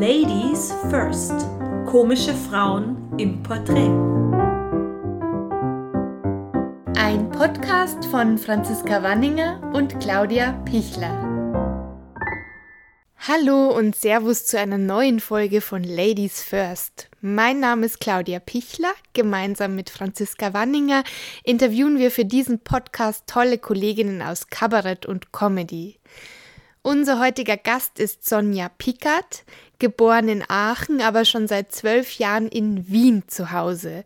Ladies First. Komische Frauen im Porträt. Ein Podcast von Franziska Wanninger und Claudia Pichler. Hallo und Servus zu einer neuen Folge von Ladies First. Mein Name ist Claudia Pichler. Gemeinsam mit Franziska Wanninger interviewen wir für diesen Podcast tolle Kolleginnen aus Kabarett und Comedy. Unser heutiger Gast ist Sonja Pickert, geboren in Aachen, aber schon seit zwölf Jahren in Wien zu Hause.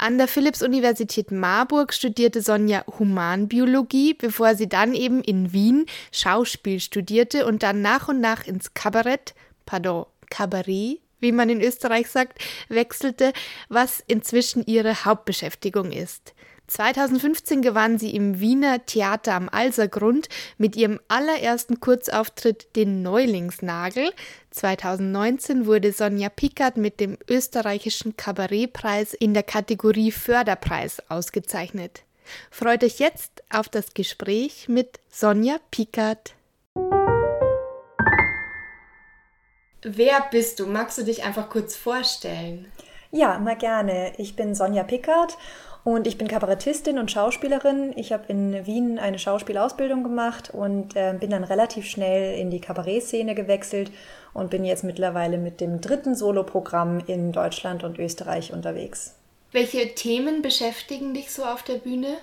An der Philipps-Universität Marburg studierte Sonja Humanbiologie, bevor sie dann eben in Wien Schauspiel studierte und dann nach und nach ins Kabarett, pardon, Kabarett, wie man in Österreich sagt, wechselte, was inzwischen ihre Hauptbeschäftigung ist. 2015 gewann sie im Wiener Theater am Alsergrund mit ihrem allerersten Kurzauftritt den Neulingsnagel. 2019 wurde Sonja Pickert mit dem österreichischen Kabarettpreis in der Kategorie Förderpreis ausgezeichnet. Freut euch jetzt auf das Gespräch mit Sonja Pickert. Wer bist du? Magst du dich einfach kurz vorstellen? Ja, mal gerne. Ich bin Sonja Pickert und ich bin Kabarettistin und Schauspielerin. Ich habe in Wien eine Schauspielausbildung gemacht und äh, bin dann relativ schnell in die Kabarettszene gewechselt und bin jetzt mittlerweile mit dem dritten Soloprogramm in Deutschland und Österreich unterwegs. Welche Themen beschäftigen dich so auf der Bühne?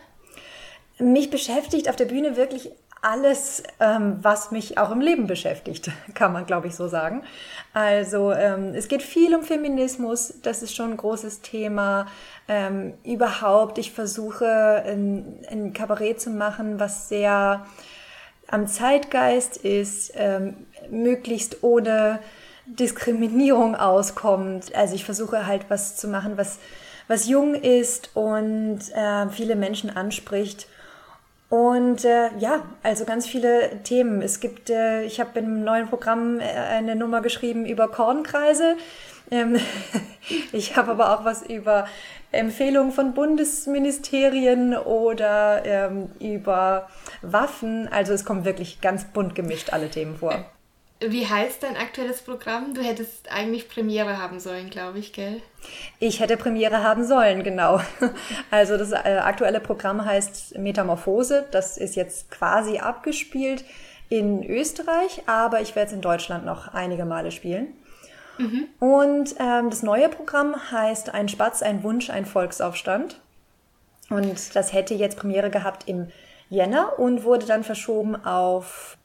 Mich beschäftigt auf der Bühne wirklich alles, ähm, was mich auch im Leben beschäftigt, kann man, glaube ich, so sagen. Also ähm, es geht viel um Feminismus, das ist schon ein großes Thema. Ähm, überhaupt, ich versuche ein, ein, Kabarett zu machen, was sehr am Zeitgeist ist, ähm, möglichst ohne Diskriminierung auskommt. Also ich versuche halt was zu machen, was, was jung ist und äh, viele Menschen anspricht und äh, ja, also ganz viele Themen. Es gibt, äh, ich habe im neuen Programm äh, eine Nummer geschrieben über Kornkreise. Ähm, ich habe aber auch was über Empfehlungen von Bundesministerien oder ähm, über Waffen. Also es kommt wirklich ganz bunt gemischt alle Themen vor. Wie heißt dein aktuelles Programm? Du hättest eigentlich Premiere haben sollen, glaube ich, gell? Ich hätte Premiere haben sollen, genau. Also das äh, aktuelle Programm heißt Metamorphose. Das ist jetzt quasi abgespielt in Österreich, aber ich werde es in Deutschland noch einige Male spielen. Mhm. Und ähm, das neue Programm heißt Ein Spatz, ein Wunsch, ein Volksaufstand. Und das hätte jetzt Premiere gehabt im Jänner und wurde dann verschoben auf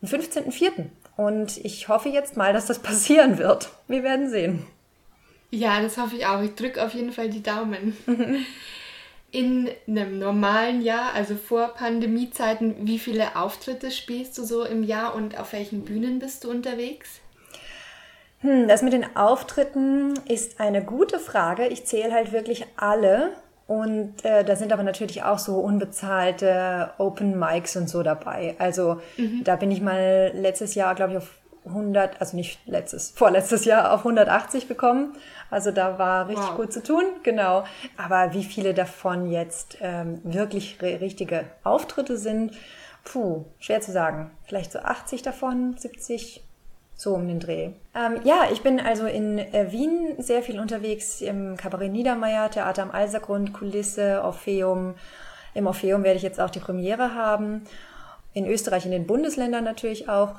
den 15.04. Und ich hoffe jetzt mal, dass das passieren wird. Wir werden sehen. Ja, das hoffe ich auch. Ich drücke auf jeden Fall die Daumen. In einem normalen Jahr, also vor Pandemiezeiten, wie viele Auftritte spielst du so im Jahr und auf welchen Bühnen bist du unterwegs? Hm, das mit den Auftritten ist eine gute Frage. Ich zähle halt wirklich alle und äh, da sind aber natürlich auch so unbezahlte Open Mics und so dabei. Also mhm. da bin ich mal letztes Jahr, glaube ich, auf 100, also nicht letztes, vorletztes Jahr auf 180 gekommen. Also da war richtig wow. gut zu tun, genau. Aber wie viele davon jetzt ähm, wirklich richtige Auftritte sind, puh, schwer zu sagen. Vielleicht so 80 davon, 70, so um den Dreh. Ähm, ja, ich bin also in äh, Wien sehr viel unterwegs im Kabarett Niedermeyer, Theater am Alsergrund, Kulisse, Orpheum. Im Orpheum werde ich jetzt auch die Premiere haben. In Österreich, in den Bundesländern natürlich auch.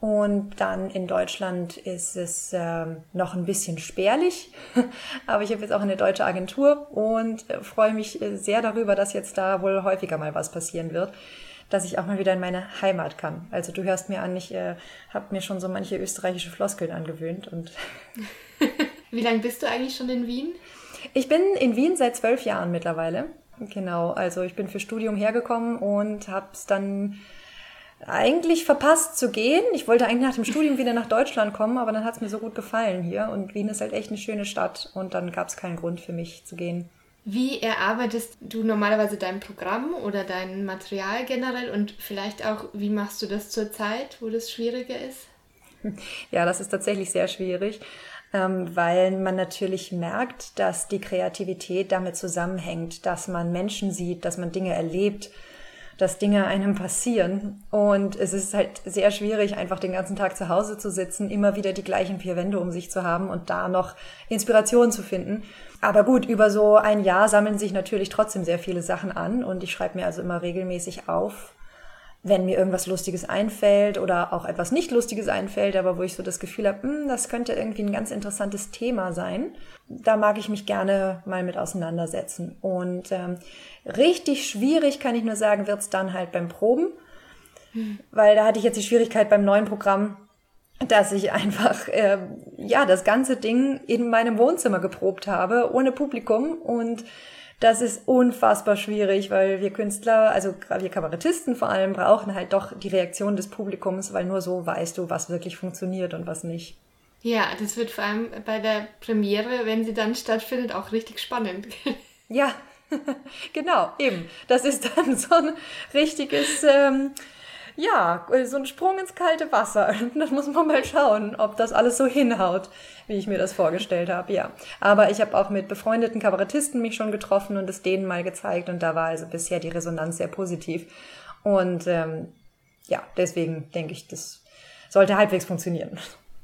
Und dann in Deutschland ist es äh, noch ein bisschen spärlich, aber ich habe jetzt auch eine deutsche Agentur und äh, freue mich äh, sehr darüber, dass jetzt da wohl häufiger mal was passieren wird dass ich auch mal wieder in meine Heimat kann. Also du hörst mir an, ich äh, habe mir schon so manche österreichische Floskeln angewöhnt. Und Wie lange bist du eigentlich schon in Wien? Ich bin in Wien seit zwölf Jahren mittlerweile. Genau, also ich bin für Studium hergekommen und habe es dann eigentlich verpasst zu gehen. Ich wollte eigentlich nach dem Studium wieder nach Deutschland kommen, aber dann hat es mir so gut gefallen hier und Wien ist halt echt eine schöne Stadt und dann gab es keinen Grund für mich zu gehen. Wie erarbeitest du normalerweise dein Programm oder dein Material generell und vielleicht auch, wie machst du das zur Zeit, wo das schwieriger ist? Ja, das ist tatsächlich sehr schwierig, ähm, weil man natürlich merkt, dass die Kreativität damit zusammenhängt, dass man Menschen sieht, dass man Dinge erlebt, dass Dinge einem passieren. Und es ist halt sehr schwierig, einfach den ganzen Tag zu Hause zu sitzen, immer wieder die gleichen vier Wände um sich zu haben und da noch Inspiration zu finden. Aber gut, über so ein Jahr sammeln sich natürlich trotzdem sehr viele Sachen an und ich schreibe mir also immer regelmäßig auf, wenn mir irgendwas Lustiges einfällt oder auch etwas nicht Lustiges einfällt, aber wo ich so das Gefühl habe, hm, das könnte irgendwie ein ganz interessantes Thema sein, da mag ich mich gerne mal mit auseinandersetzen. Und ähm, richtig schwierig, kann ich nur sagen, wird's dann halt beim Proben, hm. weil da hatte ich jetzt die Schwierigkeit beim neuen Programm, dass ich einfach äh, ja das ganze Ding in meinem Wohnzimmer geprobt habe ohne Publikum und das ist unfassbar schwierig, weil wir Künstler, also wir Kabarettisten vor allem, brauchen halt doch die Reaktion des Publikums, weil nur so weißt du, was wirklich funktioniert und was nicht. Ja, das wird vor allem bei der Premiere, wenn sie dann stattfindet, auch richtig spannend. Ja, genau, eben. Das ist dann so ein richtiges ähm, ja, so ein Sprung ins kalte Wasser. Dann muss man mal schauen, ob das alles so hinhaut, wie ich mir das vorgestellt habe. Ja, aber ich habe auch mit befreundeten Kabarettisten mich schon getroffen und es denen mal gezeigt und da war also bisher die Resonanz sehr positiv. Und ähm, ja, deswegen denke ich, das sollte halbwegs funktionieren.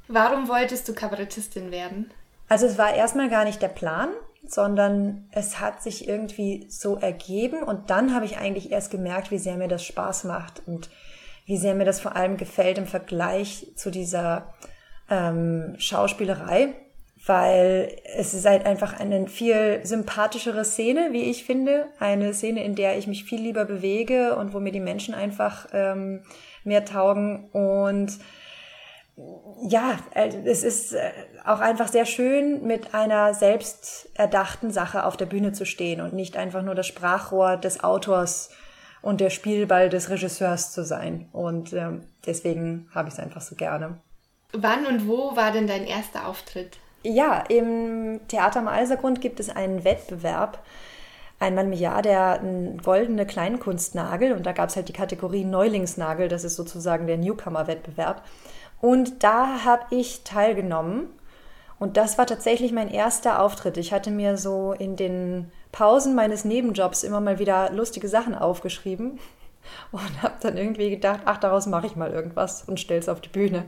Warum wolltest du Kabarettistin werden? Also es war erstmal gar nicht der Plan, sondern es hat sich irgendwie so ergeben und dann habe ich eigentlich erst gemerkt, wie sehr mir das Spaß macht und wie sehr mir das vor allem gefällt im Vergleich zu dieser ähm, Schauspielerei, weil es ist halt einfach eine viel sympathischere Szene, wie ich finde. Eine Szene, in der ich mich viel lieber bewege und wo mir die Menschen einfach ähm, mehr taugen. Und ja, also es ist äh, auch einfach sehr schön, mit einer selbst erdachten Sache auf der Bühne zu stehen und nicht einfach nur das Sprachrohr des Autors und der Spielball des Regisseurs zu sein. Und ähm, deswegen habe ich es einfach so gerne. Wann und wo war denn dein erster Auftritt? Ja, im Theater am Alsergrund gibt es einen Wettbewerb, einmal im Jahr der goldene Kleinkunstnagel und da gab es halt die Kategorie Neulingsnagel, das ist sozusagen der Newcomer-Wettbewerb. Und da habe ich teilgenommen und das war tatsächlich mein erster Auftritt. Ich hatte mir so in den Pausen meines Nebenjobs immer mal wieder lustige Sachen aufgeschrieben und habe dann irgendwie gedacht, ach, daraus mache ich mal irgendwas und stelle es auf die Bühne.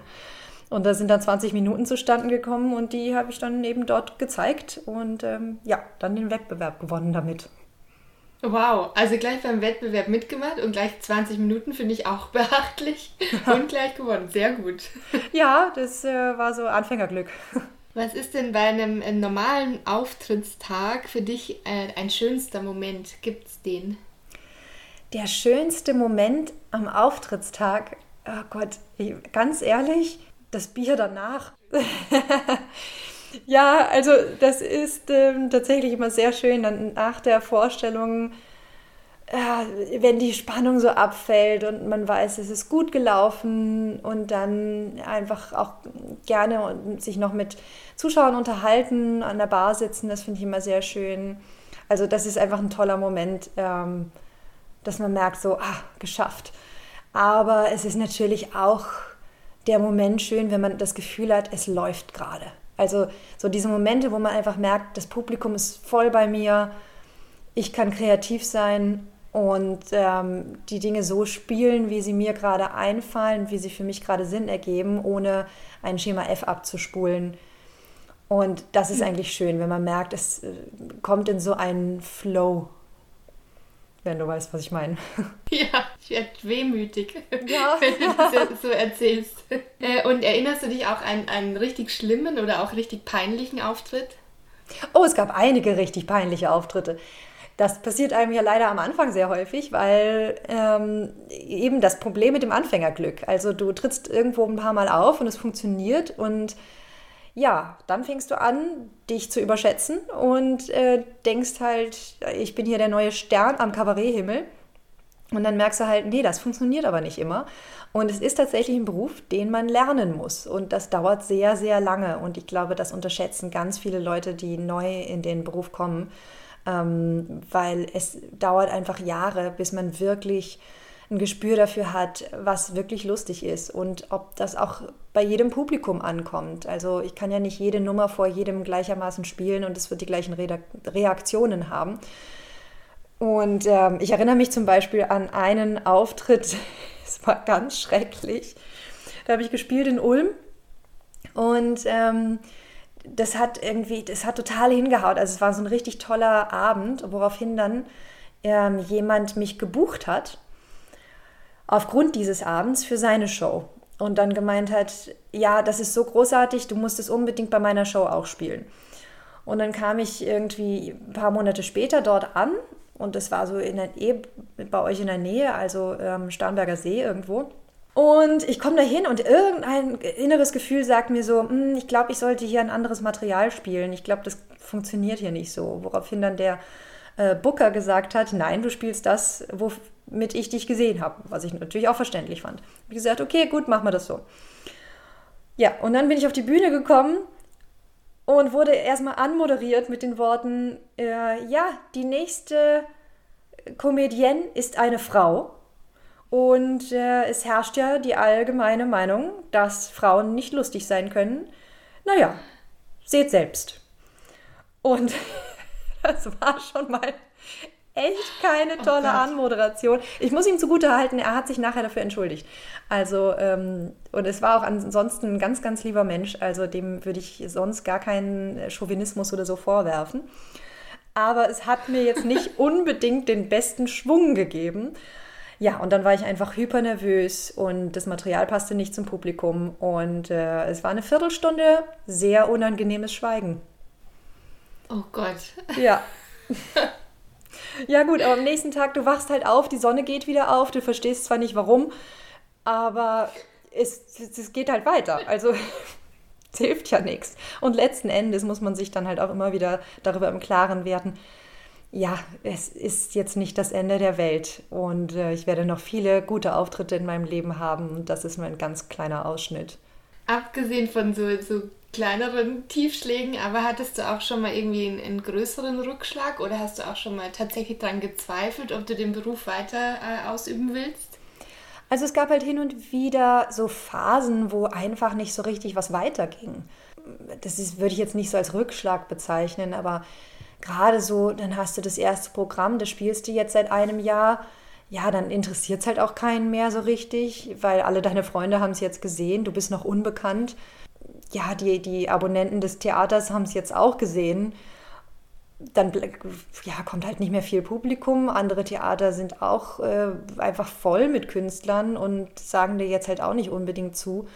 Und da sind dann 20 Minuten zustande gekommen und die habe ich dann eben dort gezeigt und ähm, ja, dann den Wettbewerb gewonnen damit. Wow, also gleich beim Wettbewerb mitgemacht und gleich 20 Minuten finde ich auch beachtlich und gleich gewonnen. Sehr gut. Ja, das äh, war so Anfängerglück. Was ist denn bei einem normalen Auftrittstag für dich äh, ein schönster Moment? Gibt es den? Der schönste Moment am Auftrittstag, oh Gott, ganz ehrlich, das Bier danach. ja, also das ist ähm, tatsächlich immer sehr schön, dann nach der Vorstellung wenn die Spannung so abfällt und man weiß, es ist gut gelaufen und dann einfach auch gerne sich noch mit Zuschauern unterhalten, an der Bar sitzen, das finde ich immer sehr schön. Also das ist einfach ein toller Moment, ähm, dass man merkt, so, ah, geschafft. Aber es ist natürlich auch der Moment schön, wenn man das Gefühl hat, es läuft gerade. Also so diese Momente, wo man einfach merkt, das Publikum ist voll bei mir, ich kann kreativ sein und ähm, die Dinge so spielen, wie sie mir gerade einfallen, wie sie für mich gerade Sinn ergeben, ohne ein Schema F abzuspulen. Und das ist eigentlich schön, wenn man merkt, es äh, kommt in so einen Flow, wenn du weißt, was ich meine. Ja, ich werde wehmütig, ja. wenn du das so erzählst. Äh, und erinnerst du dich auch an einen richtig schlimmen oder auch richtig peinlichen Auftritt? Oh, es gab einige richtig peinliche Auftritte. Das passiert einem ja leider am Anfang sehr häufig, weil ähm, eben das Problem mit dem Anfängerglück. Also du trittst irgendwo ein paar Mal auf und es funktioniert und ja, dann fängst du an, dich zu überschätzen und äh, denkst halt, ich bin hier der neue Stern am Kabaretthimmel. Und dann merkst du halt, nee, das funktioniert aber nicht immer. Und es ist tatsächlich ein Beruf, den man lernen muss. Und das dauert sehr, sehr lange. Und ich glaube, das unterschätzen ganz viele Leute, die neu in den Beruf kommen ähm, weil es dauert einfach Jahre, bis man wirklich ein Gespür dafür hat, was wirklich lustig ist und ob das auch bei jedem Publikum ankommt. Also ich kann ja nicht jede Nummer vor jedem gleichermaßen spielen und es wird die gleichen Reaktionen haben. Und ähm, ich erinnere mich zum Beispiel an einen Auftritt, es war ganz schrecklich. Da habe ich gespielt in Ulm und ähm, das hat irgendwie, das hat total hingehaut. Also es war so ein richtig toller Abend, woraufhin dann ähm, jemand mich gebucht hat aufgrund dieses Abends für seine Show und dann gemeint hat, ja, das ist so großartig, du musst es unbedingt bei meiner Show auch spielen. Und dann kam ich irgendwie ein paar Monate später dort an und das war so in der, eh bei euch in der Nähe, also ähm, Starnberger See irgendwo. Und ich komme da hin und irgendein inneres Gefühl sagt mir so, hm, ich glaube, ich sollte hier ein anderes Material spielen. Ich glaube, das funktioniert hier nicht so. Woraufhin dann der äh, Booker gesagt hat, nein, du spielst das, womit ich dich gesehen habe. Was ich natürlich auch verständlich fand. Ich gesagt, okay, gut, machen wir das so. Ja, und dann bin ich auf die Bühne gekommen und wurde erstmal anmoderiert mit den Worten, äh, ja, die nächste Comedienne ist eine Frau. Und äh, es herrscht ja die allgemeine Meinung, dass Frauen nicht lustig sein können. Naja, seht selbst. Und das war schon mal echt keine oh tolle oh Anmoderation. Ich muss ihm zugute halten, er hat sich nachher dafür entschuldigt. Also, ähm, und es war auch ansonsten ein ganz, ganz lieber Mensch. Also, dem würde ich sonst gar keinen Chauvinismus oder so vorwerfen. Aber es hat mir jetzt nicht unbedingt den besten Schwung gegeben. Ja, und dann war ich einfach hyper nervös und das Material passte nicht zum Publikum. Und äh, es war eine Viertelstunde sehr unangenehmes Schweigen. Oh Gott. Ja. ja, gut, aber am nächsten Tag, du wachst halt auf, die Sonne geht wieder auf, du verstehst zwar nicht warum, aber es, es geht halt weiter. Also es hilft ja nichts. Und letzten Endes muss man sich dann halt auch immer wieder darüber im Klaren werden, ja, es ist jetzt nicht das Ende der Welt und äh, ich werde noch viele gute Auftritte in meinem Leben haben und das ist nur ein ganz kleiner Ausschnitt. Abgesehen von so, so kleineren Tiefschlägen, aber hattest du auch schon mal irgendwie einen, einen, größeren Rückschlag oder hast du auch schon mal tatsächlich daran gezweifelt, ob du den Beruf weiter äh, ausüben willst? Also es gab halt hin und wieder so Phasen, wo einfach nicht so richtig was weiterging. Das ist, würde ich jetzt nicht so als Rückschlag bezeichnen, aber gerade so, dann hast du das erste Programm, das spielst du jetzt seit einem Jahr. Ja, dann interessiert es halt auch keinen mehr so richtig, weil alle deine Freunde haben es jetzt gesehen, du bist noch unbekannt ja, die, die Abonnenten des Theaters haben es jetzt auch gesehen. Dann ja, kommt halt nicht mehr viel Publikum. Andere Theater sind auch äh, einfach voll mit Künstlern und sagen dir jetzt halt auch nicht unbedingt zu.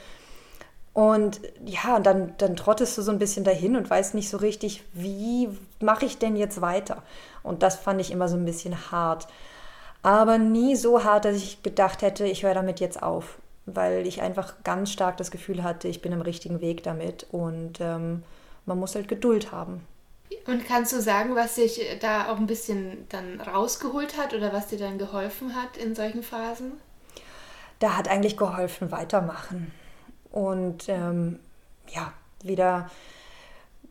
Und ja, und dann, dann trottest du so ein bisschen dahin und weißt nicht so richtig, wie mache ich denn jetzt weiter? Und das fand ich immer so ein bisschen hart. Aber nie so hart, dass ich gedacht hätte, ich höre damit jetzt auf weil ich einfach ganz stark das Gefühl hatte, ich bin im richtigen Weg damit und ähm, man muss halt Geduld haben. Und kannst du sagen, was dich da auch ein bisschen dann rausgeholt hat oder was dir dann geholfen hat in solchen Phasen? Da hat eigentlich geholfen, weitermachen und ähm, ja, wieder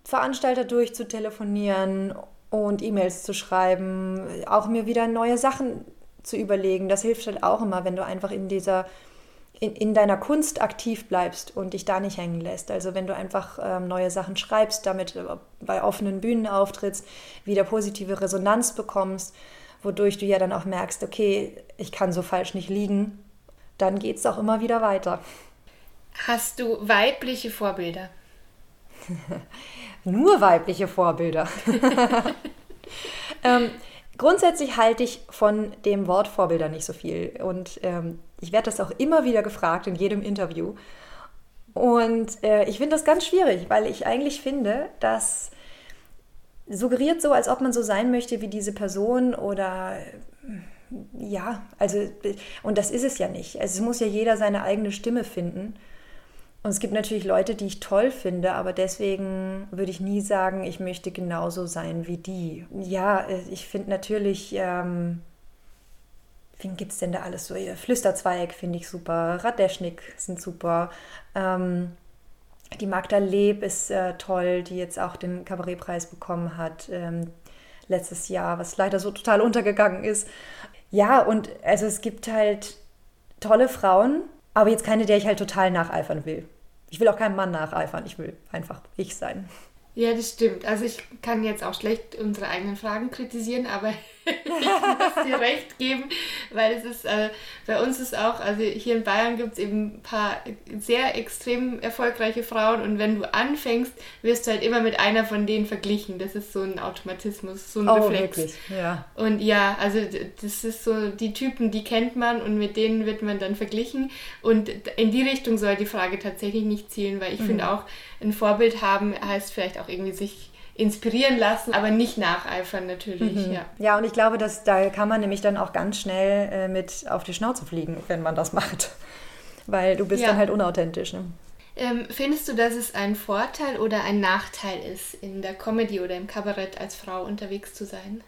Veranstalter durchzutelefonieren und E-Mails zu schreiben, auch mir wieder neue Sachen zu überlegen. Das hilft halt auch immer, wenn du einfach in dieser in, in deiner Kunst aktiv bleibst und dich da nicht hängen lässt. Also wenn du einfach ähm, neue Sachen schreibst, damit äh, bei offenen Bühnen auftrittst, wieder positive Resonanz bekommst, wodurch du ja dann auch merkst, okay, ich kann so falsch nicht liegen, dann geht es auch immer wieder weiter. Hast du weibliche Vorbilder? Nur weibliche Vorbilder. ähm, grundsätzlich halte ich von dem Wort Vorbilder nicht so viel. Und ähm, ich werde das auch immer wieder gefragt in jedem Interview. Und äh, ich finde das ganz schwierig, weil ich eigentlich finde, dass suggeriert so, als ob man so sein möchte wie diese Person oder ja, also und das ist es ja nicht. Also es muss ja jeder seine eigene Stimme finden. Und es gibt natürlich Leute, die ich toll finde, aber deswegen würde ich nie sagen, ich möchte genauso sein wie die. Ja, äh, ich finde natürlich ähm, wen gibt es denn da alles so? Flüsterzweig finde ich super, Radeschnik sind super. Ähm, die Magda Leb ist äh, toll, die jetzt auch den Kabarettpreis bekommen hat ähm, letztes Jahr, was leider so total untergegangen ist. Ja, und also es gibt halt tolle Frauen, aber jetzt keine, der ich halt total nacheifern will. Ich will auch keinem Mann nacheifern, ich will einfach ich sein. Ja, das stimmt. Also ich kann jetzt auch schlecht unsere eigenen Fragen kritisieren, aber ich muss dir recht geben, weil es ist, äh, bei uns ist auch, also hier in Bayern gibt es eben ein paar sehr extrem erfolgreiche Frauen und wenn du anfängst, wirst du halt immer mit einer von denen verglichen. Das ist so ein Automatismus, so ein oh, Reflex. Wirklich? Ja. Und ja, also das ist so, die Typen, die kennt man und mit denen wird man dann verglichen. Und in die Richtung soll die Frage tatsächlich nicht zielen, weil ich mhm. finde auch, ein Vorbild haben heißt vielleicht auch irgendwie sich inspirieren lassen, aber nicht nacheifern natürlich. Mhm. Ja. ja, und ich glaube, dass da kann man nämlich dann auch ganz schnell äh, mit auf die Schnauze fliegen, wenn man das macht. Weil du bist ja. dann halt unauthentisch. Ne? Ähm, findest du, dass es ein Vorteil oder ein Nachteil ist, in der Comedy oder im Kabarett als Frau unterwegs zu sein?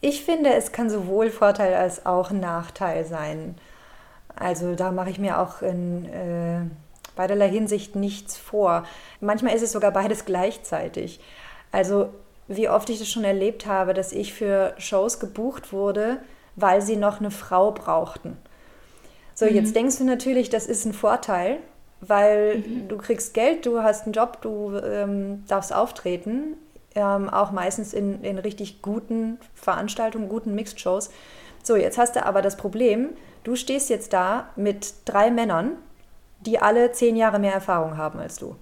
Ich finde, es kann sowohl Vorteil als auch Nachteil sein. Also da mache ich mir auch in äh, beiderlei Hinsicht nichts vor. Manchmal ist es sogar beides gleichzeitig. Also wie oft ich das schon erlebt habe, dass ich für Shows gebucht wurde, weil sie noch eine Frau brauchten. So, mhm. jetzt denkst du natürlich, das ist ein Vorteil, weil mhm. du kriegst Geld, du hast einen Job, du ähm, darfst auftreten, ähm, auch meistens in, in richtig guten Veranstaltungen, guten Mixed-Shows. So, jetzt hast du aber das Problem, du stehst jetzt da mit drei Männern, die alle zehn Jahre mehr Erfahrung haben als du.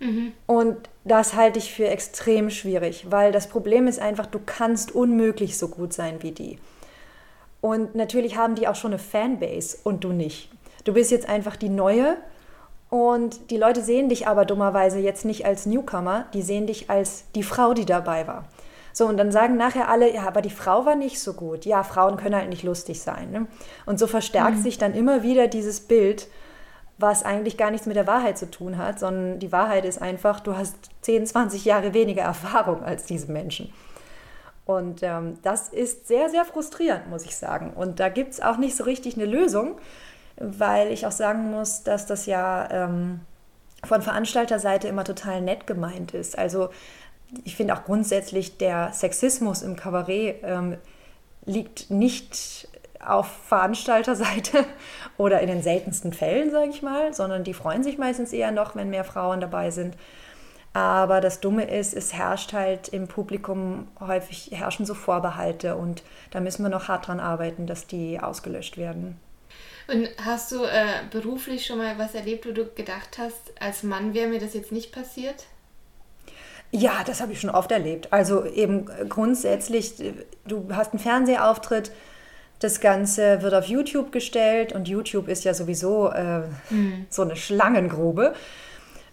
Mhm. Und das halte ich für extrem schwierig, weil das Problem ist einfach, du kannst unmöglich so gut sein wie die. Und natürlich haben die auch schon eine Fanbase und du nicht. Du bist jetzt einfach die Neue und die Leute sehen dich aber dummerweise jetzt nicht als Newcomer, die sehen dich als die Frau, die dabei war. So, und dann sagen nachher alle, ja, aber die Frau war nicht so gut. Ja, Frauen können halt nicht lustig sein. Ne? Und so verstärkt mhm. sich dann immer wieder dieses Bild, was eigentlich gar nichts mit der Wahrheit zu tun hat, sondern die Wahrheit ist einfach, du hast 10, 20 Jahre weniger Erfahrung als diese Menschen. Und ähm, das ist sehr, sehr frustrierend, muss ich sagen. Und da gibt es auch nicht so richtig eine Lösung, weil ich auch sagen muss, dass das ja ähm, von Veranstalterseite immer total nett gemeint ist. Also ich finde auch grundsätzlich der Sexismus im Kabarett ähm, liegt nicht auf Veranstalterseite oder in den seltensten Fällen, sage ich mal, sondern die freuen sich meistens eher noch, wenn mehr Frauen dabei sind. Aber das Dumme ist, es herrscht halt im Publikum häufig herrschen so Vorbehalte und da müssen wir noch hart dran arbeiten, dass die ausgelöscht werden. Und hast du äh, beruflich schon mal was erlebt, wo du gedacht hast, als Mann wäre mir das jetzt nicht passiert? Ja, das habe ich schon oft erlebt. Also eben grundsätzlich, du hast einen Fernsehauftritt, das Ganze wird auf YouTube gestellt und YouTube ist ja sowieso äh, mhm. so eine Schlangengrube.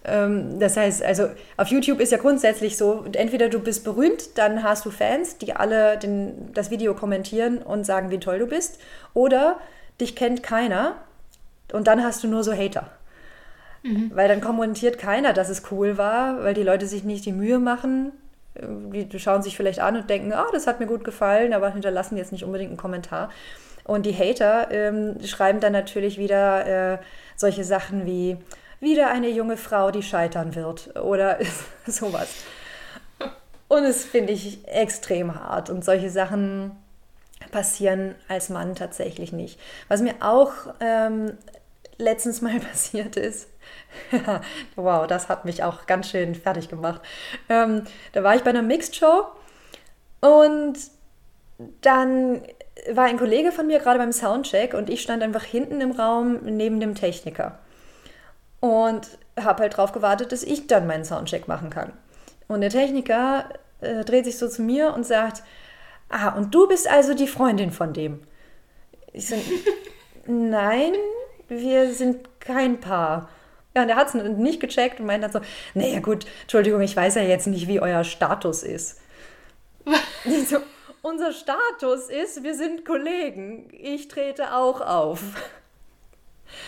Ähm, das heißt, also auf YouTube ist ja grundsätzlich so, entweder du bist berühmt, dann hast du Fans, die alle den, das Video kommentieren und sagen, wie toll du bist, oder dich kennt keiner und dann hast du nur so Hater. Mhm. Weil dann kommentiert keiner, dass es cool war, weil die Leute sich nicht die Mühe machen, die schauen sich vielleicht an und denken, ah, das hat mir gut gefallen, aber hinterlassen jetzt nicht unbedingt einen Kommentar. Und die Hater ähm, schreiben dann natürlich wieder äh, solche Sachen wie wieder eine junge Frau, die scheitern wird oder sowas. Und das finde ich extrem hart. Und solche Sachen passieren als Mann tatsächlich nicht. Was mir auch ähm, letztens mal passiert ist, wow, das hat mich auch ganz schön fertig gemacht. Ähm, da war ich bei einer Mixed Show und dann war ein Kollege von mir gerade beim Soundcheck und ich stand einfach hinten im Raum neben dem Techniker und habe halt darauf gewartet, dass ich dann meinen Soundcheck machen kann. Und der Techniker äh, dreht sich so zu mir und sagt, ah, und du bist also die Freundin von dem. Ich so, nein, wir sind kein Paar. Ja, und er hat es nicht gecheckt und meint dann so, naja gut, Entschuldigung, ich weiß ja jetzt nicht, wie euer Status ist. so, unser Status ist, wir sind Kollegen. Ich trete auch auf.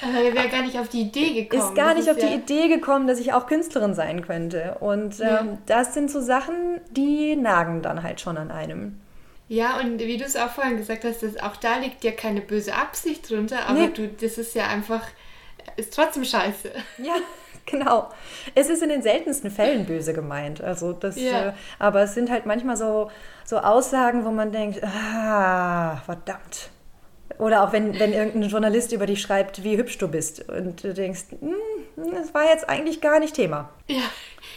Aber er wäre gar nicht auf die Idee gekommen. Ist gar nicht ist auf ja die Idee gekommen, dass ich auch Künstlerin sein könnte. Und ähm, ja. das sind so Sachen, die nagen dann halt schon an einem. Ja, und wie du es auch vorhin gesagt hast, dass auch da liegt ja keine böse Absicht drunter, aber nee. du, das ist ja einfach ist trotzdem scheiße. Ja, genau. Es ist in den seltensten Fällen böse gemeint. Also das, ja. äh, aber es sind halt manchmal so, so Aussagen, wo man denkt, ah, verdammt. Oder auch wenn, wenn irgendein Journalist über dich schreibt, wie hübsch du bist. Und du denkst, hm, das war jetzt eigentlich gar nicht Thema. Ja,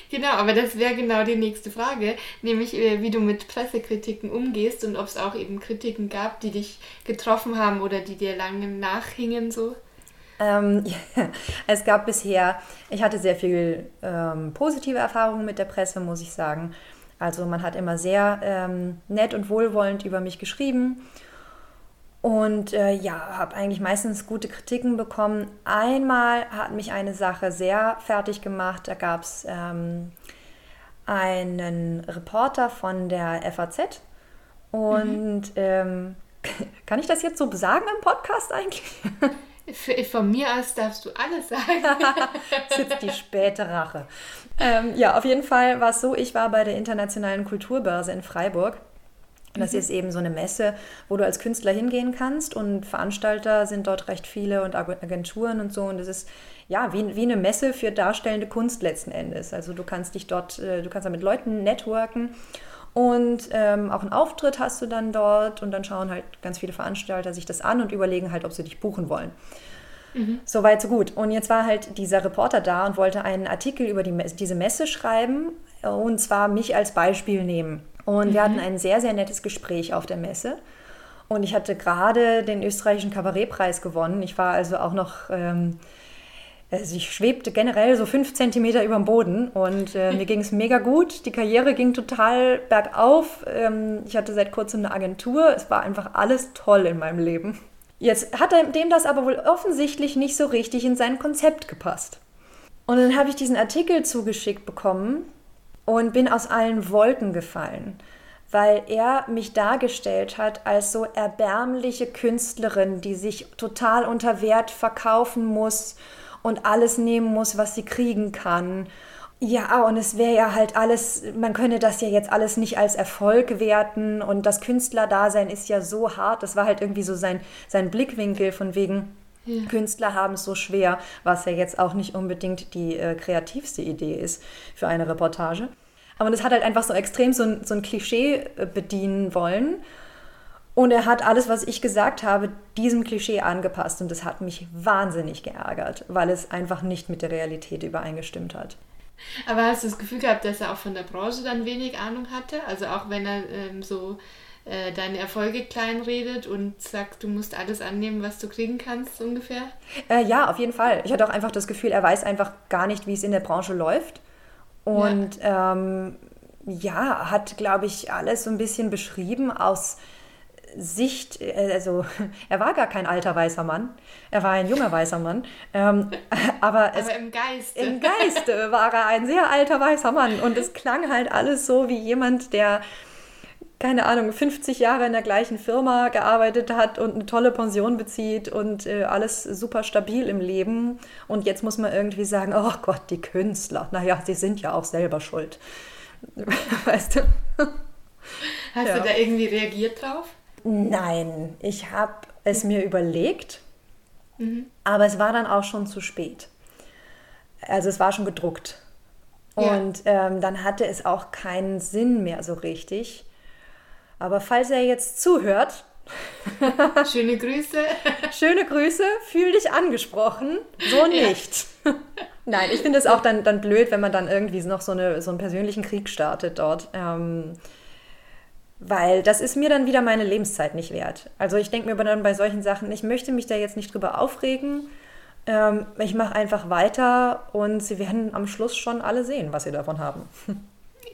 genau, aber das wäre genau die nächste Frage, nämlich äh, wie du mit Pressekritiken umgehst und ob es auch eben Kritiken gab, die dich getroffen haben oder die dir lange nachhingen so. Ähm, ja, es gab bisher, ich hatte sehr viel ähm, positive Erfahrungen mit der Presse, muss ich sagen. Also man hat immer sehr ähm, nett und wohlwollend über mich geschrieben. Und äh, ja, habe eigentlich meistens gute Kritiken bekommen. Einmal hat mich eine Sache sehr fertig gemacht. Da gab es ähm, einen Reporter von der FAZ. Und mhm. ähm, kann ich das jetzt so sagen im Podcast eigentlich? Von mir aus darfst du alles sagen. das ist jetzt die späte Rache. Ähm, ja, auf jeden Fall war es so, ich war bei der Internationalen Kulturbörse in Freiburg. Das mhm. ist eben so eine Messe, wo du als Künstler hingehen kannst und Veranstalter sind dort recht viele und Agenturen und so. Und das ist ja wie, wie eine Messe für darstellende Kunst letzten Endes. Also du kannst dich dort, äh, du kannst da mit Leuten networken und ähm, auch einen Auftritt hast du dann dort und dann schauen halt ganz viele Veranstalter sich das an und überlegen halt, ob sie dich buchen wollen. Mhm. So weit, so gut. Und jetzt war halt dieser Reporter da und wollte einen Artikel über die, diese Messe schreiben und zwar mich als Beispiel nehmen. Und mhm. wir hatten ein sehr, sehr nettes Gespräch auf der Messe. Und ich hatte gerade den österreichischen Kabarettpreis gewonnen. Ich war also auch noch ähm, also ich schwebte generell so fünf Zentimeter über dem Boden und äh, mir ging es mega gut. Die Karriere ging total bergauf. Ähm, ich hatte seit kurzem eine Agentur. Es war einfach alles toll in meinem Leben. Jetzt hat dem das aber wohl offensichtlich nicht so richtig in sein Konzept gepasst. Und dann habe ich diesen Artikel zugeschickt bekommen und bin aus allen Wolken gefallen, weil er mich dargestellt hat als so erbärmliche Künstlerin, die sich total unter Wert verkaufen muss und alles nehmen muss, was sie kriegen kann. Ja, und es wäre ja halt alles, man könne das ja jetzt alles nicht als Erfolg werten und das Künstlerdasein ist ja so hart. Das war halt irgendwie so sein, sein Blickwinkel von wegen, ja. Künstler haben es so schwer, was ja jetzt auch nicht unbedingt die äh, kreativste Idee ist für eine Reportage. Aber das hat halt einfach so extrem so ein, so ein Klischee äh, bedienen wollen. Und er hat alles, was ich gesagt habe, diesem Klischee angepasst. Und das hat mich wahnsinnig geärgert, weil es einfach nicht mit der Realität übereingestimmt hat. Aber hast du das Gefühl gehabt, dass er auch von der Branche dann wenig Ahnung hatte? Also auch wenn er ähm, so äh, deine Erfolge kleinredet und sagt, du musst alles annehmen, was du kriegen kannst, ungefähr? Äh, ja, auf jeden Fall. Ich hatte auch einfach das Gefühl, er weiß einfach gar nicht, wie es in der Branche läuft. Und ja, ähm, ja hat, glaube ich, alles so ein bisschen beschrieben aus Sicht, äh, also er war gar kein alter weißer Mann, er war ein junger weißer Mann, ähm, aber, es, aber im Geiste. Im Geiste war er ein sehr alter weißer Mann und es klang halt alles so wie jemand, der keine Ahnung, 50 Jahre in der gleichen Firma gearbeitet hat und eine tolle Pension bezieht und äh, alles super stabil im Leben. Und jetzt muss man irgendwie sagen, oh Gott, die Künstler, naja, sie sind ja auch selber schuld. weißt du? Hast ja. du da irgendwie reagiert drauf? Nein, ich habe es mir überlegt, mhm. aber es war dann auch schon zu spät. Also es war schon gedruckt. Ja. Und ähm, dann hatte es auch keinen Sinn mehr so richtig. Aber falls er jetzt zuhört, schöne Grüße. schöne Grüße, fühl dich angesprochen. So nicht. Ja. Nein, ich finde es auch dann, dann blöd, wenn man dann irgendwie noch so, eine, so einen persönlichen Krieg startet dort. Ähm, weil das ist mir dann wieder meine Lebenszeit nicht wert. Also ich denke mir aber dann bei solchen Sachen, ich möchte mich da jetzt nicht drüber aufregen. Ähm, ich mache einfach weiter und sie werden am Schluss schon alle sehen, was sie davon haben.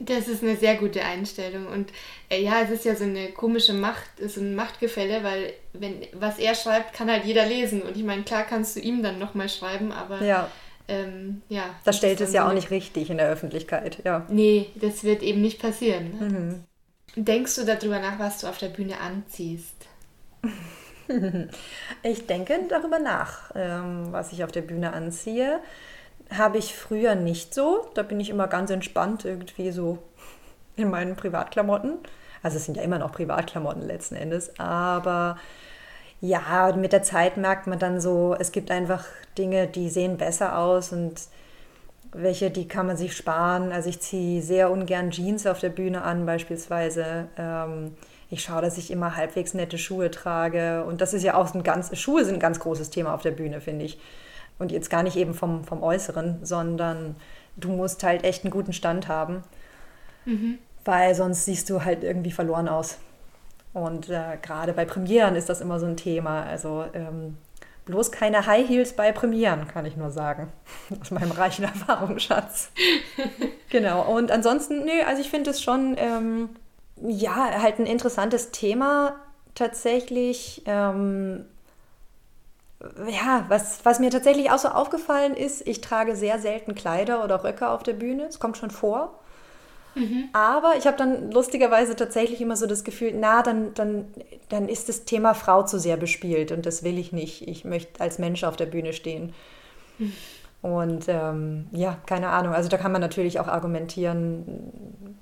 Das ist eine sehr gute Einstellung. Und äh, ja, es ist ja so eine komische Macht, so ein Machtgefälle, weil wenn was er schreibt, kann halt jeder lesen. Und ich meine, klar kannst du ihm dann nochmal schreiben, aber ja. Ähm, ja, das stellt es ja so auch nicht richtig in der Öffentlichkeit, ja. Nee, das wird eben nicht passieren. Ne? Mhm. Denkst du darüber nach, was du auf der Bühne anziehst? ich denke darüber nach, ähm, was ich auf der Bühne anziehe. Habe ich früher nicht so. Da bin ich immer ganz entspannt irgendwie so in meinen Privatklamotten. Also es sind ja immer noch Privatklamotten letzten Endes. Aber ja, mit der Zeit merkt man dann so, es gibt einfach Dinge, die sehen besser aus und welche, die kann man sich sparen. Also ich ziehe sehr ungern Jeans auf der Bühne an beispielsweise. Ähm, ich schaue, dass ich immer halbwegs nette Schuhe trage. Und das ist ja auch ein ganz, Schuhe sind ein ganz großes Thema auf der Bühne, finde ich. Und jetzt gar nicht eben vom, vom Äußeren, sondern du musst halt echt einen guten Stand haben, mhm. weil sonst siehst du halt irgendwie verloren aus. Und äh, gerade bei Premieren ist das immer so ein Thema. Also ähm, bloß keine High Heels bei Premieren, kann ich nur sagen. Aus meinem reichen Erfahrungsschatz. genau. Und ansonsten, nö, also ich finde es schon, ähm, ja, halt ein interessantes Thema tatsächlich. Ähm, ja, was, was mir tatsächlich auch so aufgefallen ist, ich trage sehr selten Kleider oder Röcke auf der Bühne. Es kommt schon vor. Mhm. Aber ich habe dann lustigerweise tatsächlich immer so das Gefühl, na, dann, dann, dann ist das Thema Frau zu sehr bespielt und das will ich nicht. Ich möchte als Mensch auf der Bühne stehen. Mhm. Und ähm, ja, keine Ahnung. Also da kann man natürlich auch argumentieren,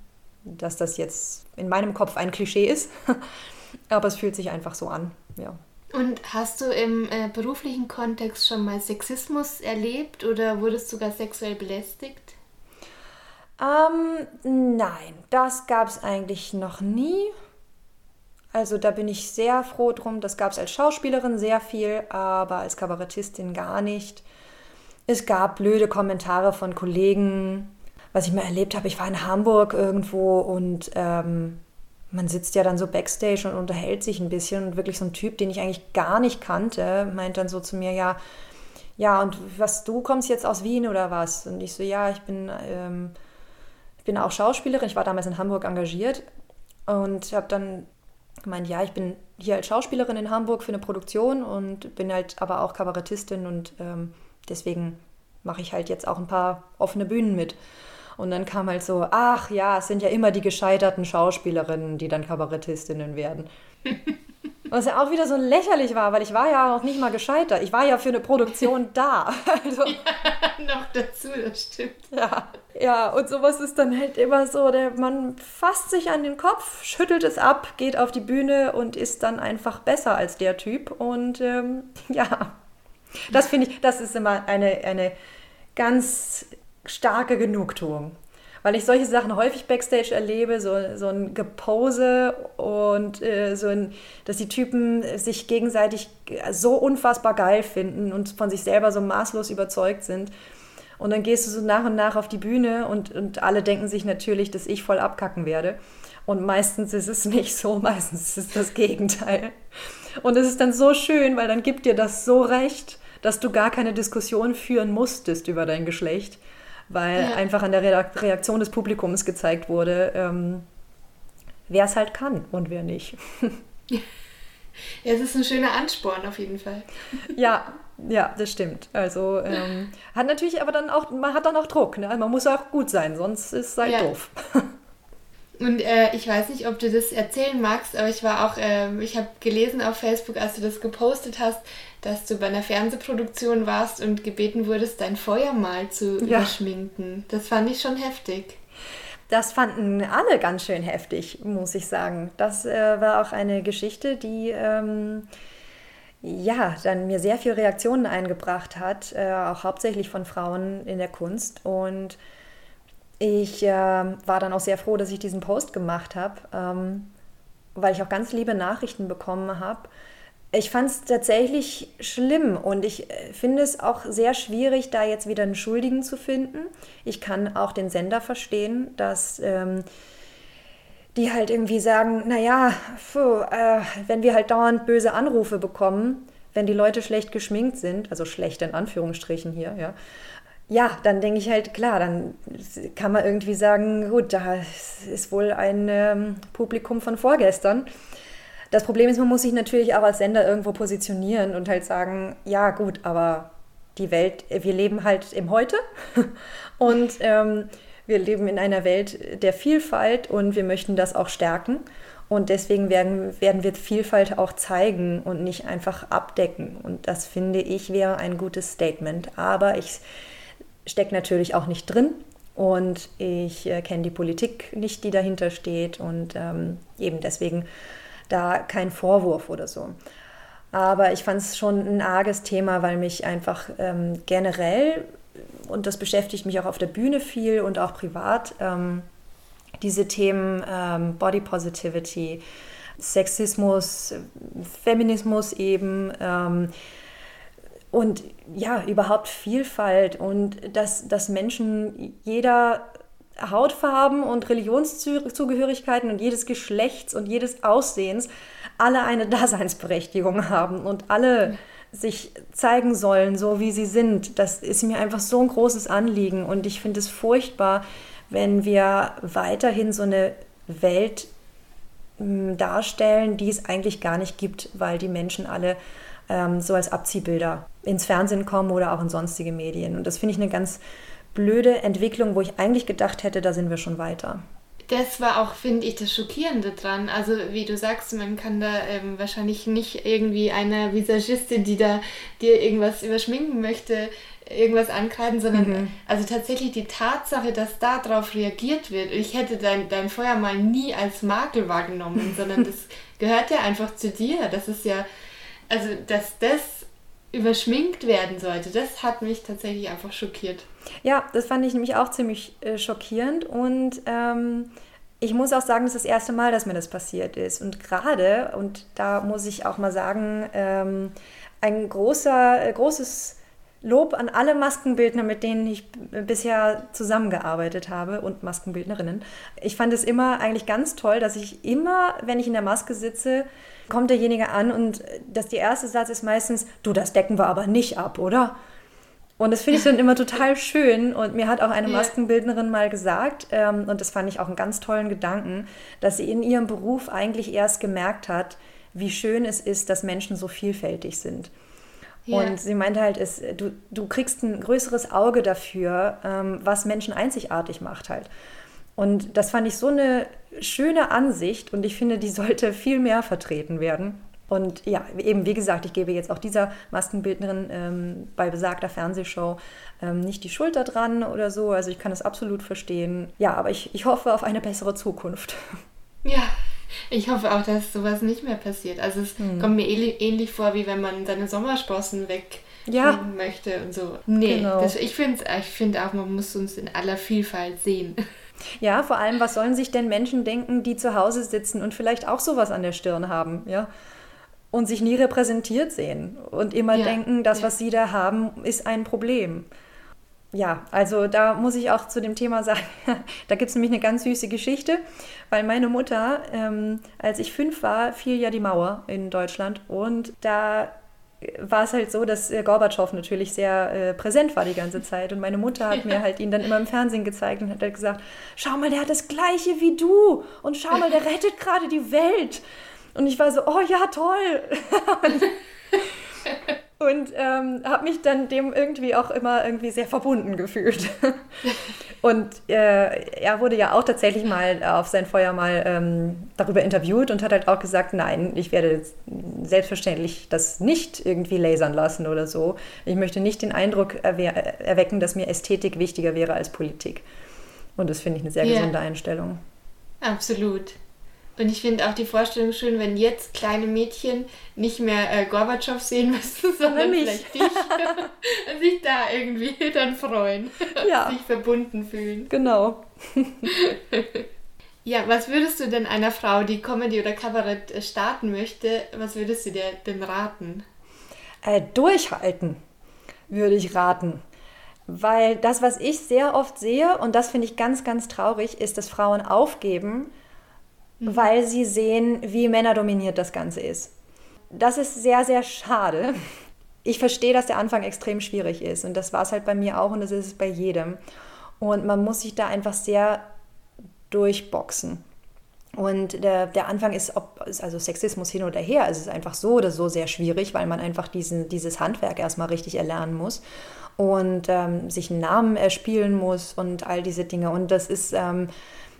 dass das jetzt in meinem Kopf ein Klischee ist. Aber es fühlt sich einfach so an, ja. Und hast du im äh, beruflichen Kontext schon mal Sexismus erlebt oder wurdest du sogar sexuell belästigt? Ähm, nein, das gab es eigentlich noch nie. Also da bin ich sehr froh drum. Das gab es als Schauspielerin sehr viel, aber als Kabarettistin gar nicht. Es gab blöde Kommentare von Kollegen, was ich mal erlebt habe. Ich war in Hamburg irgendwo und ähm, man sitzt ja dann so backstage und unterhält sich ein bisschen und wirklich so ein Typ, den ich eigentlich gar nicht kannte, meint dann so zu mir, ja, ja, und was, du kommst jetzt aus Wien oder was? Und ich so, ja, ich bin, ähm, ich bin auch Schauspielerin, ich war damals in Hamburg engagiert und habe dann gemeint, ja, ich bin hier als Schauspielerin in Hamburg für eine Produktion und bin halt aber auch Kabarettistin und ähm, deswegen mache ich halt jetzt auch ein paar offene Bühnen mit. Und dann kam halt so, ach ja, es sind ja immer die gescheiterten Schauspielerinnen, die dann Kabarettistinnen werden. Was ja auch wieder so lächerlich war, weil ich war ja auch nicht mal gescheitert. Ich war ja für eine Produktion da. Also, ja, noch dazu, das stimmt. Ja, ja, und sowas ist dann halt immer so, der, man fasst sich an den Kopf, schüttelt es ab, geht auf die Bühne und ist dann einfach besser als der Typ. Und ähm, ja, das finde ich, das ist immer eine, eine ganz starke Genugtuung. Weil ich solche Sachen häufig backstage erlebe, so, so ein Gepose und äh, so ein, dass die Typen sich gegenseitig so unfassbar geil finden und von sich selber so maßlos überzeugt sind. Und dann gehst du so nach und nach auf die Bühne und, und alle denken sich natürlich, dass ich voll abkacken werde. Und meistens ist es nicht so, meistens ist es das Gegenteil. Und es ist dann so schön, weil dann gibt dir das so recht, dass du gar keine Diskussion führen musstest über dein Geschlecht, weil ja. einfach an der Reaktion des Publikums gezeigt wurde, ähm, wer es halt kann und wer nicht. Ja, es ist ein schöner Ansporn auf jeden Fall. Ja, ja, das stimmt. Also ähm, hat natürlich aber dann auch, man hat dann auch Druck. Ne? Man muss auch gut sein, sonst ist es halt ja. doof. Und äh, ich weiß nicht, ob du das erzählen magst, aber ich war auch, äh, ich habe gelesen auf Facebook, als du das gepostet hast, dass du bei einer Fernsehproduktion warst und gebeten wurdest, dein Feuer mal zu ja. überschminken. Das fand ich schon heftig. Das fanden alle ganz schön heftig, muss ich sagen. Das äh, war auch eine Geschichte, die ähm, ja dann mir sehr viele Reaktionen eingebracht hat, äh, auch hauptsächlich von Frauen in der Kunst. Und ich äh, war dann auch sehr froh, dass ich diesen Post gemacht habe, ähm, weil ich auch ganz liebe Nachrichten bekommen habe ich fand es tatsächlich schlimm und ich äh, finde es auch sehr schwierig, da jetzt wieder einen Schuldigen zu finden. Ich kann auch den Sender verstehen, dass ähm, die halt irgendwie sagen, naja, äh, wenn wir halt dauernd böse Anrufe bekommen, wenn die Leute schlecht geschminkt sind, also schlecht in Anführungsstrichen hier, ja, ja, dann denke ich halt, klar, dann kann man irgendwie sagen, gut, da ist wohl ein ähm, Publikum von vorgestern. Das Problem ist, man muss sich natürlich auch als Sender irgendwo positionieren und halt sagen, ja gut, aber die Welt, wir leben halt im Heute und ähm, wir leben in einer Welt der Vielfalt und wir möchten das auch stärken. Und deswegen werden, werden wir Vielfalt auch zeigen und nicht einfach abdecken. Und das finde ich wäre ein gutes Statement. Aber ich stecke natürlich auch nicht drin und ich äh, kenne die Politik nicht, die dahinter steht. Und ähm, eben deswegen da kein Vorwurf oder so. Aber ich fand es schon ein arges Thema, weil mich einfach ähm, generell, und das beschäftigt mich auch auf der Bühne viel und auch privat, ähm, diese Themen ähm, Body Positivity, Sexismus, Feminismus eben, ähm, und ja, überhaupt Vielfalt und dass, dass Menschen jeder Hautfarben und Religionszugehörigkeiten und jedes Geschlechts und jedes Aussehens alle eine Daseinsberechtigung haben und alle sich zeigen sollen, so wie sie sind. Das ist mir einfach so ein großes Anliegen und ich finde es furchtbar, wenn wir weiterhin so eine Welt hm, darstellen, die es eigentlich gar nicht gibt, weil die Menschen alle ähm, so als Abziehbilder ins Fernsehen kommen oder auch in sonstige Medien. Und das finde ich eine ganz blöde Entwicklung, wo ich eigentlich gedacht hätte, da sind wir schon weiter. Das war auch, finde ich, das Schockierende dran. Also, wie du sagst, man kann da ähm, wahrscheinlich nicht irgendwie einer Visagistin, die da dir irgendwas überschminken möchte, irgendwas ankreiden, sondern mhm. also tatsächlich die Tatsache, dass darauf reagiert wird. Ich hätte dein, dein Feuer mal nie als Makel wahrgenommen, sondern das gehört ja einfach zu dir. Das ist ja, also, dass das überschminkt werden sollte, das hat mich tatsächlich einfach schockiert. Ja, das fand ich nämlich auch ziemlich äh, schockierend und ähm, ich muss auch sagen, das ist das erste Mal, dass mir das passiert ist. Und gerade, und da muss ich auch mal sagen, ähm, ein großer, äh, großes Lob an alle Maskenbildner, mit denen ich bisher zusammengearbeitet habe und Maskenbildnerinnen. Ich fand es immer eigentlich ganz toll, dass ich immer, wenn ich in der Maske sitze, kommt derjenige an und dass der erste Satz ist meistens, du, das decken wir aber nicht ab, oder? Und das finde ich dann immer total schön. Und mir hat auch eine Maskenbildnerin mal gesagt, ähm, und das fand ich auch einen ganz tollen Gedanken, dass sie in ihrem Beruf eigentlich erst gemerkt hat, wie schön es ist, dass Menschen so vielfältig sind. Ja. Und sie meinte halt, es, du, du kriegst ein größeres Auge dafür, ähm, was Menschen einzigartig macht halt. Und das fand ich so eine schöne Ansicht und ich finde, die sollte viel mehr vertreten werden. Und ja, eben wie gesagt, ich gebe jetzt auch dieser Maskenbildnerin ähm, bei besagter Fernsehshow ähm, nicht die Schuld dran oder so. Also ich kann es absolut verstehen. Ja, aber ich, ich hoffe auf eine bessere Zukunft. Ja, ich hoffe auch, dass sowas nicht mehr passiert. Also es hm. kommt mir ähnlich vor, wie wenn man seine Sommersprossen weg ja. möchte und so. Nee, genau. das, ich finde ich find auch, man muss uns in aller Vielfalt sehen. Ja, vor allem, was sollen sich denn Menschen denken, die zu Hause sitzen und vielleicht auch sowas an der Stirn haben, ja? Und sich nie repräsentiert sehen und immer ja. denken, das, ja. was sie da haben, ist ein Problem. Ja, also da muss ich auch zu dem Thema sagen, da gibt es nämlich eine ganz süße Geschichte, weil meine Mutter, ähm, als ich fünf war, fiel ja die Mauer in Deutschland und da war es halt so, dass äh, Gorbatschow natürlich sehr äh, präsent war die ganze Zeit. Und meine Mutter hat mir halt ihn dann immer im Fernsehen gezeigt und hat halt gesagt, schau mal, der hat das gleiche wie du. Und schau mal, der rettet gerade die Welt. Und ich war so, oh ja, toll. und ähm, habe mich dann dem irgendwie auch immer irgendwie sehr verbunden gefühlt. und äh, er wurde ja auch tatsächlich mal auf sein Feuer mal ähm, darüber interviewt und hat halt auch gesagt, nein, ich werde selbstverständlich das nicht irgendwie lasern lassen oder so. Ich möchte nicht den Eindruck erwecken, dass mir Ästhetik wichtiger wäre als Politik. Und das finde ich eine sehr yeah. gesunde Einstellung. Absolut. Und ich finde auch die Vorstellung schön, wenn jetzt kleine Mädchen nicht mehr äh, Gorbatschow sehen müssen, sondern vielleicht dich und sich da irgendwie dann freuen, ja. sich verbunden fühlen. Genau. ja, was würdest du denn einer Frau, die Comedy oder Kabarett äh, starten möchte, was würdest du dir denn raten? Äh, durchhalten, würde ich raten. Weil das, was ich sehr oft sehe, und das finde ich ganz, ganz traurig, ist, dass Frauen aufgeben, Mhm. weil sie sehen, wie männerdominiert das Ganze ist. Das ist sehr, sehr schade. Ich verstehe, dass der Anfang extrem schwierig ist und das war es halt bei mir auch und das ist es bei jedem. Und man muss sich da einfach sehr durchboxen. Und der, der Anfang ist, ob, also Sexismus hin oder her, es ist einfach so oder so sehr schwierig, weil man einfach diesen, dieses Handwerk erstmal richtig erlernen muss und ähm, sich einen Namen erspielen muss und all diese Dinge. Und das ist, ähm,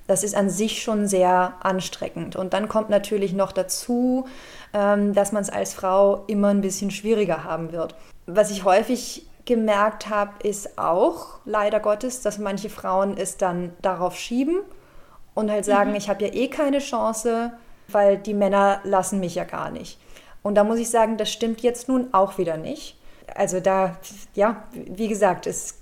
das ist an sich schon sehr anstrengend. Und dann kommt natürlich noch dazu, ähm, dass man es als Frau immer ein bisschen schwieriger haben wird. Was ich häufig gemerkt habe, ist auch leider Gottes, dass manche Frauen es dann darauf schieben und halt sagen, mhm. ich habe ja eh keine Chance, weil die Männer lassen mich ja gar nicht. Und da muss ich sagen, das stimmt jetzt nun auch wieder nicht. Also da, ja, wie gesagt, es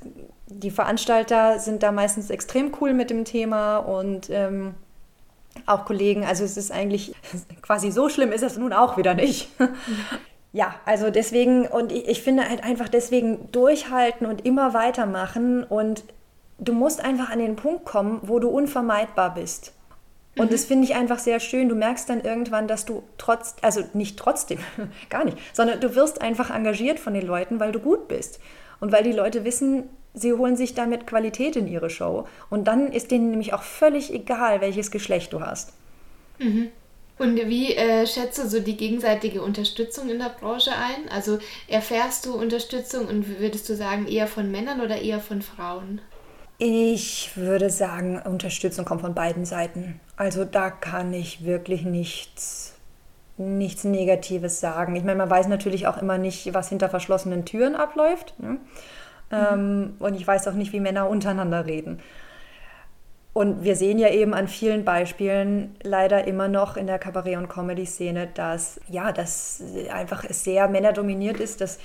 die Veranstalter sind da meistens extrem cool mit dem Thema und ähm, auch Kollegen. Also es ist eigentlich quasi so schlimm ist es nun auch wieder nicht. ja, also deswegen, und ich, ich finde halt einfach deswegen durchhalten und immer weitermachen und du musst einfach an den Punkt kommen, wo du unvermeidbar bist. Und mhm. das finde ich einfach sehr schön. Du merkst dann irgendwann, dass du trotz, also nicht trotzdem, gar nicht, sondern du wirst einfach engagiert von den Leuten, weil du gut bist. Und weil die Leute wissen, sie holen sich damit Qualität in ihre Show. Und dann ist denen nämlich auch völlig egal, welches Geschlecht du hast. Mhm. Und wie äh, schätzt du so die gegenseitige Unterstützung in der Branche ein? Also erfährst du Unterstützung und würdest du sagen eher von Männern oder eher von Frauen? Ich würde sagen, Unterstützung kommt von beiden Seiten. Also da kann ich wirklich nichts, nichts Negatives sagen. Ich meine, man weiß natürlich auch immer nicht, was hinter verschlossenen Türen abläuft. Ne? Ähm, und ich weiß auch nicht, wie Männer untereinander reden. Und wir sehen ja eben an vielen Beispielen leider immer noch in der Kabarett- und Comedy-Szene, dass ja, dass einfach es sehr männerdominiert ist, dass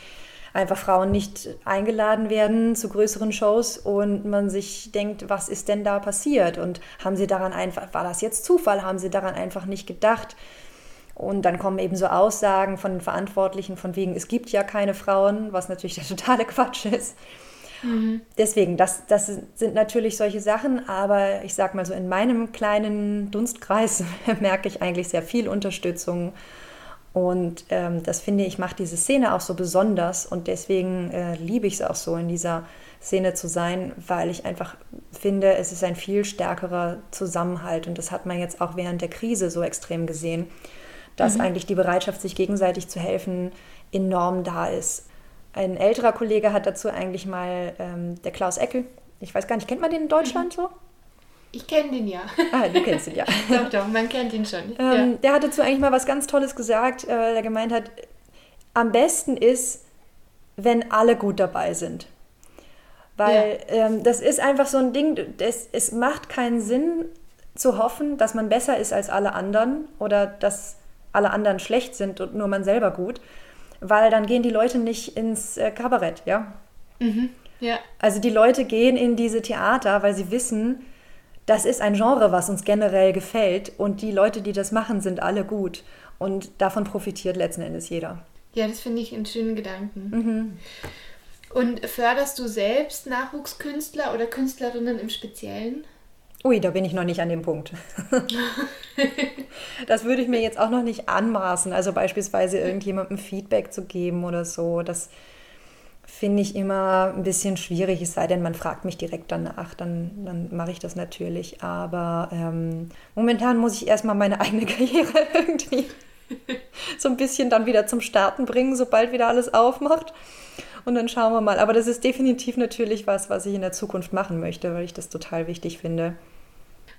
einfach Frauen nicht eingeladen werden zu größeren Shows und man sich denkt, was ist denn da passiert? Und haben sie daran einfach, war das jetzt Zufall? Haben sie daran einfach nicht gedacht? Und dann kommen eben so Aussagen von den Verantwortlichen von wegen, es gibt ja keine Frauen, was natürlich der totale Quatsch ist. Mhm. Deswegen, das, das sind natürlich solche Sachen, aber ich sag mal so, in meinem kleinen Dunstkreis merke ich eigentlich sehr viel Unterstützung. Und ähm, das finde ich, macht diese Szene auch so besonders und deswegen äh, liebe ich es auch so, in dieser Szene zu sein, weil ich einfach finde, es ist ein viel stärkerer Zusammenhalt und das hat man jetzt auch während der Krise so extrem gesehen, dass mhm. eigentlich die Bereitschaft, sich gegenseitig zu helfen, enorm da ist. Ein älterer Kollege hat dazu eigentlich mal ähm, der Klaus Eckel. Ich weiß gar nicht, kennt man den in Deutschland so? Ich kenne den ja. Ah, du kennst ihn ja. doch, doch, man kennt ihn schon. Ähm, ja. Der hat dazu eigentlich mal was ganz Tolles gesagt, äh, der gemeint hat, am besten ist, wenn alle gut dabei sind. Weil ja. ähm, das ist einfach so ein Ding, das, es macht keinen Sinn zu hoffen, dass man besser ist als alle anderen oder dass alle anderen schlecht sind und nur man selber gut weil dann gehen die Leute nicht ins äh, Kabarett, ja? Mhm. ja. Also die Leute gehen in diese Theater, weil sie wissen, das ist ein Genre, was uns generell gefällt und die Leute, die das machen, sind alle gut und davon profitiert letzten Endes jeder. Ja, das finde ich einen schönen Gedanken. Mhm. Und förderst du selbst Nachwuchskünstler oder Künstlerinnen im Speziellen? Ui, da bin ich noch nicht an dem Punkt. das würde ich mir jetzt auch noch nicht anmaßen. Also beispielsweise irgendjemandem Feedback zu geben oder so. Das finde ich immer ein bisschen schwierig, es sei denn, man fragt mich direkt danach, dann, dann mache ich das natürlich. Aber ähm, momentan muss ich erstmal meine eigene Karriere irgendwie so ein bisschen dann wieder zum Starten bringen, sobald wieder alles aufmacht. Und dann schauen wir mal. Aber das ist definitiv natürlich was, was ich in der Zukunft machen möchte, weil ich das total wichtig finde.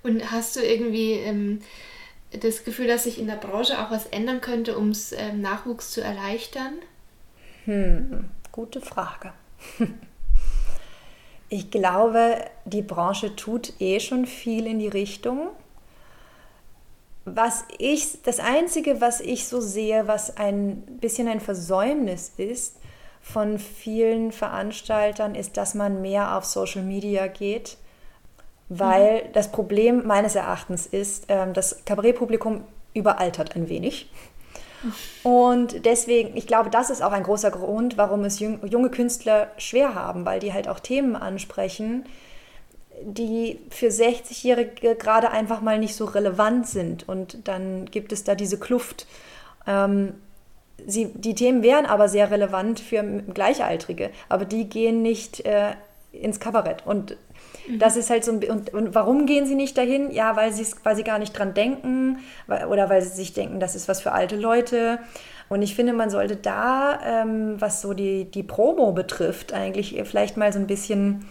Und hast du irgendwie ähm, das Gefühl, dass sich in der Branche auch was ändern könnte, um es ähm, Nachwuchs zu erleichtern? Hm, gute Frage. Ich glaube, die Branche tut eh schon viel in die Richtung. Was ich, das Einzige, was ich so sehe, was ein bisschen ein Versäumnis ist von vielen Veranstaltern, ist, dass man mehr auf Social Media geht weil mhm. das Problem meines Erachtens ist, ähm, das Kabarettpublikum überaltert ein wenig. Und deswegen, ich glaube, das ist auch ein großer Grund, warum es junge Künstler schwer haben, weil die halt auch Themen ansprechen, die für 60-Jährige gerade einfach mal nicht so relevant sind. Und dann gibt es da diese Kluft. Ähm, sie, die Themen wären aber sehr relevant für Gleichaltrige, aber die gehen nicht äh, ins Kabarett. Und Mhm. Das ist halt so ein, und, und warum gehen sie nicht dahin? Ja, weil sie weil sie gar nicht dran denken weil, oder weil sie sich denken, das ist was für alte Leute. Und ich finde, man sollte da, ähm, was so die, die Promo betrifft, eigentlich vielleicht mal so ein bisschen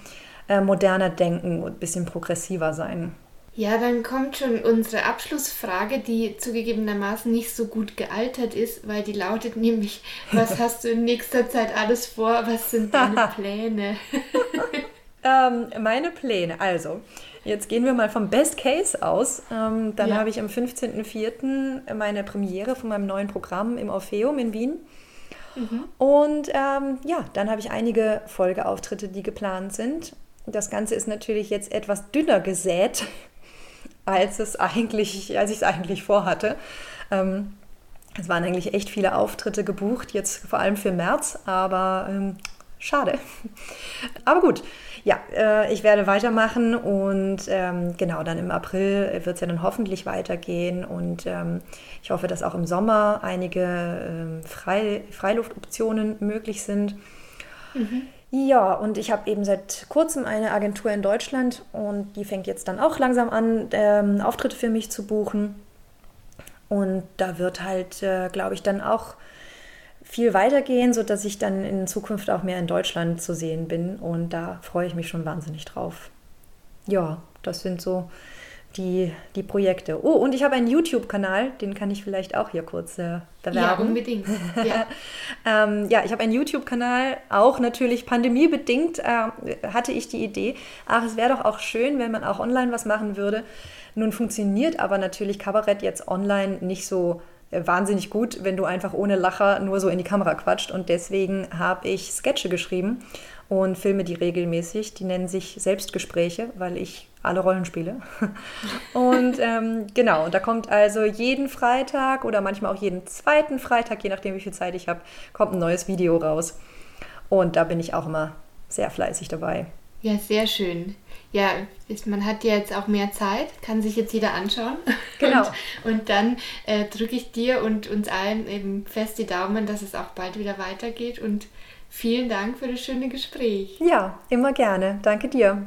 äh, moderner denken und ein bisschen progressiver sein. Ja, dann kommt schon unsere Abschlussfrage, die zugegebenermaßen nicht so gut gealtert ist, weil die lautet nämlich, was hast du in nächster Zeit alles vor, was sind deine Pläne? Ähm, meine Pläne. Also, jetzt gehen wir mal vom Best Case aus. Ähm, dann ja. habe ich am 15.04. meine Premiere von meinem neuen Programm im Orpheum in Wien. Mhm. Und ähm, ja, dann habe ich einige Folgeauftritte, die geplant sind. Das Ganze ist natürlich jetzt etwas dünner gesät, als, es eigentlich, als ich es eigentlich vorhatte. Ähm, Es waren eigentlich echt viele Auftritte gebucht, jetzt vor allem für März, aber ähm, schade. Aber gut, ja, äh, ich werde weitermachen und ähm, genau, dann im April wird es ja dann hoffentlich weitergehen und ähm, ich hoffe, dass auch im Sommer einige ähm, Frei Freiluftoptionen möglich sind. Mhm. Ja, und ich habe eben seit kurzem eine Agentur in Deutschland und die fängt jetzt dann auch langsam an, ähm, Auftritte für mich zu buchen. Und da wird halt, äh, glaube ich, dann auch viel weitergehen, sodass ich dann in Zukunft auch mehr in Deutschland zu sehen bin. Und da freue ich mich schon wahnsinnig drauf. Ja, das sind so die, die Projekte. Oh, und ich habe einen YouTube-Kanal, den kann ich vielleicht auch hier kurz äh, bewerben. Ja, unbedingt. Ja, ähm, ja ich habe einen YouTube-Kanal, auch natürlich pandemiebedingt äh, hatte ich die Idee, ach, es wäre doch auch schön, wenn man auch online was machen würde. Nun funktioniert aber natürlich Kabarett jetzt online nicht so äh, wahnsinnig gut, wenn du einfach ohne Lacher nur so in die Kamera quatscht. Und deswegen habe ich Sketche geschrieben und filme die regelmäßig. Die nennen sich Selbstgespräche, weil ich alle Rollen spiele. und ähm, genau, da kommt also jeden Freitag oder manchmal auch jeden zweiten Freitag, je nachdem wie viel Zeit ich habe, kommt ein neues Video raus. Und da bin ich auch immer sehr fleißig dabei. Ja, sehr schön ja, ist, man hat ja jetzt auch mehr Zeit, kann sich jetzt jeder anschauen. Genau. Und, und dann äh, drücke ich dir und uns allen eben fest die Daumen, dass es auch bald wieder weitergeht. Und vielen Dank für das schöne Gespräch. Ja, immer gerne. Danke dir.